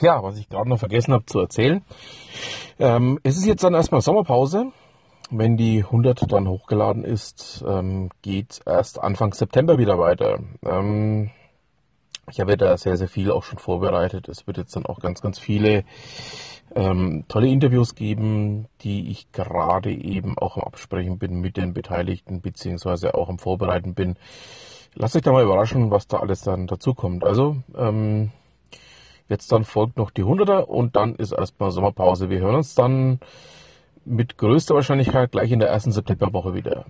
Ach ja, was ich gerade noch vergessen habe zu erzählen. Ähm, es ist jetzt dann erstmal Sommerpause. Wenn die 100 dann hochgeladen ist, ähm, geht erst Anfang September wieder weiter. Ähm, ich habe da sehr, sehr viel auch schon vorbereitet. Es wird jetzt dann auch ganz, ganz viele ähm, tolle Interviews geben, die ich gerade eben auch am Absprechen bin mit den Beteiligten, beziehungsweise auch am Vorbereiten bin. Lasst euch da mal überraschen, was da alles dann dazu kommt. Also, ähm, jetzt dann folgt noch die 100er und dann ist erstmal Sommerpause. Wir hören uns dann mit größter Wahrscheinlichkeit gleich in der ersten Septemberwoche wieder.